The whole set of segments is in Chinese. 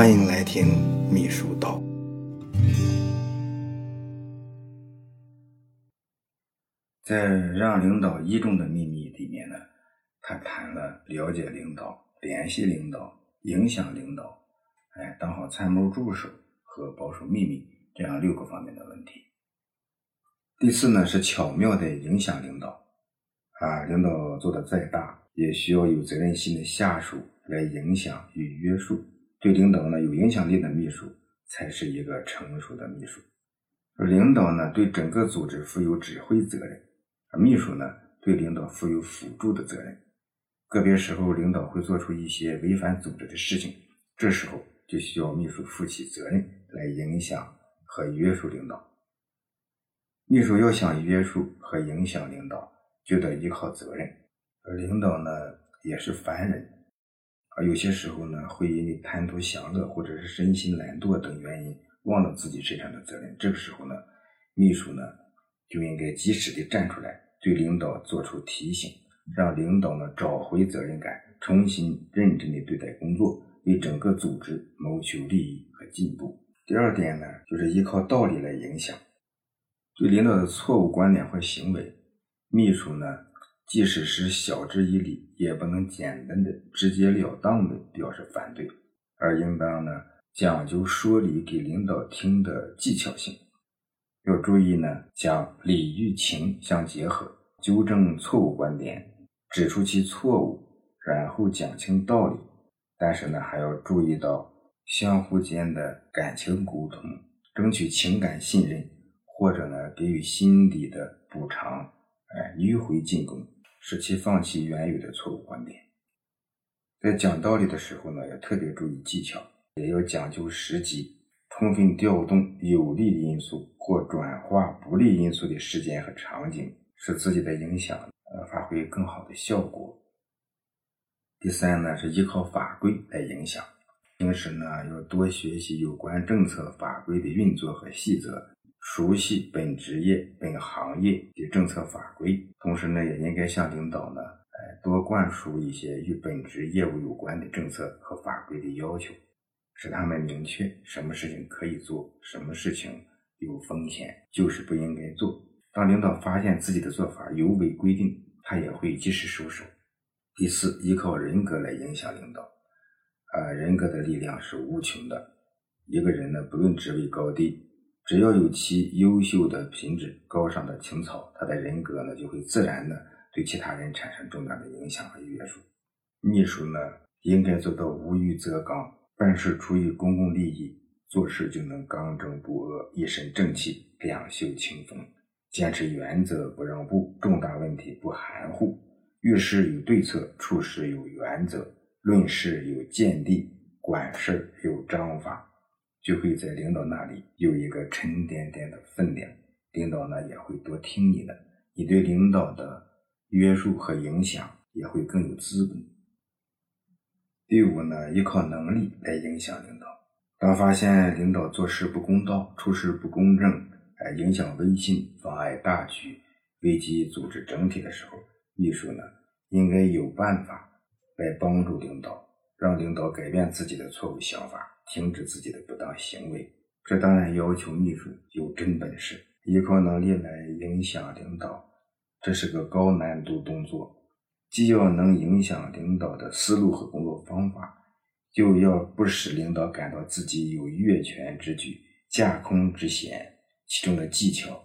欢迎来听秘书道。在《让领导倚重的秘密》里面呢，他谈了了解领导、联系领导、影响领导，哎，当好参谋助手和保守秘密这样六个方面的问题。第四呢是巧妙的影响领导，啊，领导做的再大，也需要有责任心的下属来影响与约束。对领导呢有影响力的秘书，才是一个成熟的秘书。而领导呢对整个组织负有指挥责任，而秘书呢对领导负有辅助的责任。个别时候，领导会做出一些违反组织的事情，这时候就需要秘书负起责任来影响和约束领导。秘书要想约束和影响领导，就得依靠责任。而领导呢也是凡人。有些时候呢，会因为贪图享乐或者是身心懒惰等原因，忘了自己身上的责任。这个时候呢，秘书呢就应该及时的站出来，对领导做出提醒，让领导呢找回责任感，重新认真的对待工作，为整个组织谋求利益和进步。第二点呢，就是依靠道理来影响，对领导的错误观点或行为，秘书呢。即使是晓之以理，也不能简单的、直截了当的表示反对，而应当呢讲究说理给领导听的技巧性。要注意呢，将理与情相结合，纠正错误观点，指出其错误，然后讲清道理。但是呢，还要注意到相互间的感情沟通，争取情感信任，或者呢给予心底的补偿，哎，迂回进攻。使其放弃原有的错误观点。在讲道理的时候呢，要特别注意技巧，也要讲究时机，充分调动有利因素或转化不利因素的时间和场景，使自己的影响呃发挥更好的效果。第三呢，是依靠法规来影响。平时呢，要多学习有关政策法规的运作和细则。熟悉本职业、本行业的政策法规，同时呢，也应该向领导呢，哎，多灌输一些与本职业务有关的政策和法规的要求，使他们明确什么事情可以做，什么事情有风险，就是不应该做。当领导发现自己的做法有违规定，他也会及时收手。第四，依靠人格来影响领导，啊，人格的力量是无穷的。一个人呢，不论职位高低。只要有其优秀的品质、高尚的情操，他的人格呢就会自然的对其他人产生重大的影响和约束。秘书呢应该做到无欲则刚，办事出于公共利益，做事就能刚正不阿，一身正气，两袖清风，坚持原则不让步，重大问题不含糊，遇事有对策，处事有原则，论事有见地，管事有章法。就会在领导那里有一个沉甸甸的分量，领导呢也会多听你的，你对领导的约束和影响也会更有资本。第五呢，依靠能力来影响领导。当发现领导做事不公道、处事不公正，哎，影响威信、妨碍大局、危及组织整体的时候，秘书呢应该有办法来帮助领导，让领导改变自己的错误想法。停止自己的不当行为，这当然要求秘书有真本事，依靠能力来影响领导，这是个高难度动作。既要能影响领导的思路和工作方法，又要不使领导感到自己有越权之举、架空之嫌。其中的技巧，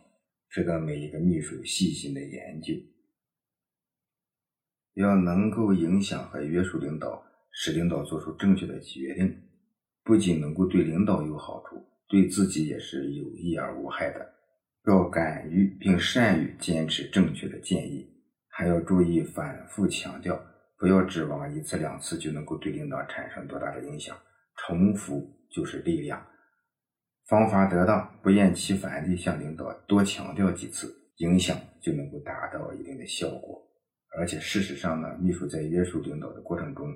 值得每一个秘书细心的研究。要能够影响和约束领导，使领导做出正确的决定。不仅能够对领导有好处，对自己也是有益而无害的。要敢于并善于坚持正确的建议，还要注意反复强调，不要指望一次两次就能够对领导产生多大的影响。重复就是力量。方法得当，不厌其烦地向领导多强调几次，影响就能够达到一定的效果。而且事实上呢，秘书在约束领导的过程中。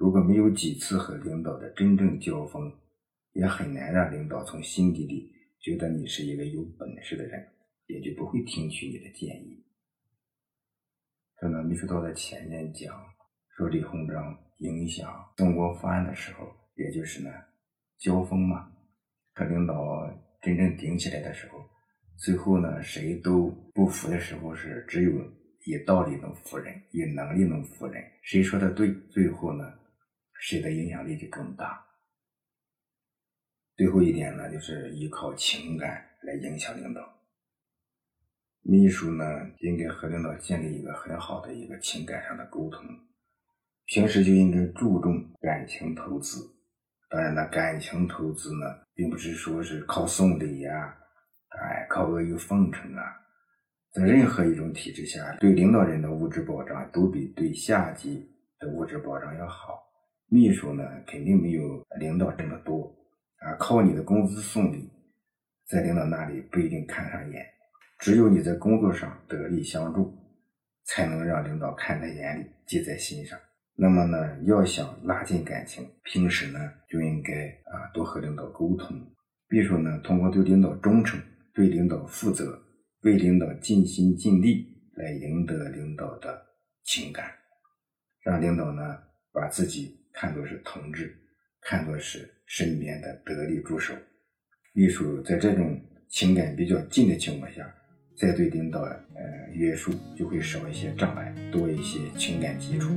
如果没有几次和领导的真正交锋，也很难让领导从心底里觉得你是一个有本事的人，也就不会听取你的建议。这呢，秘书道在前面讲说李鸿章影响曾国藩的时候，也就是呢交锋嘛。和领导真正顶起来的时候，最后呢，谁都不服的时候，是只有以道理能服人，以能力能服人。谁说的对，最后呢，谁的影响力就更大。最后一点呢，就是依靠情感来影响领导。秘书呢，应该和领导建立一个很好的一个情感上的沟通，平时就应该注重感情投资。当然了，感情投资呢，并不是说是靠送礼呀，哎，靠阿谀奉承啊。在任何一种体制下，对领导人的物质保障都比对下级的物质保障要好。秘书呢，肯定没有领导这么多啊，靠你的工资送礼，在领导那里不一定看上眼。只有你在工作上得力相助，才能让领导看在眼里，记在心上。那么呢，要想拉近感情，平时呢就应该啊多和领导沟通。秘书呢，通过对领导忠诚、对领导负责、为领导尽心尽力，来赢得领导的情感，让领导呢把自己看作是同志，看作是身边的得力助手。秘书在这种情感比较近的情况下。再对领导呃约束就会少一些障碍，多一些情感基础。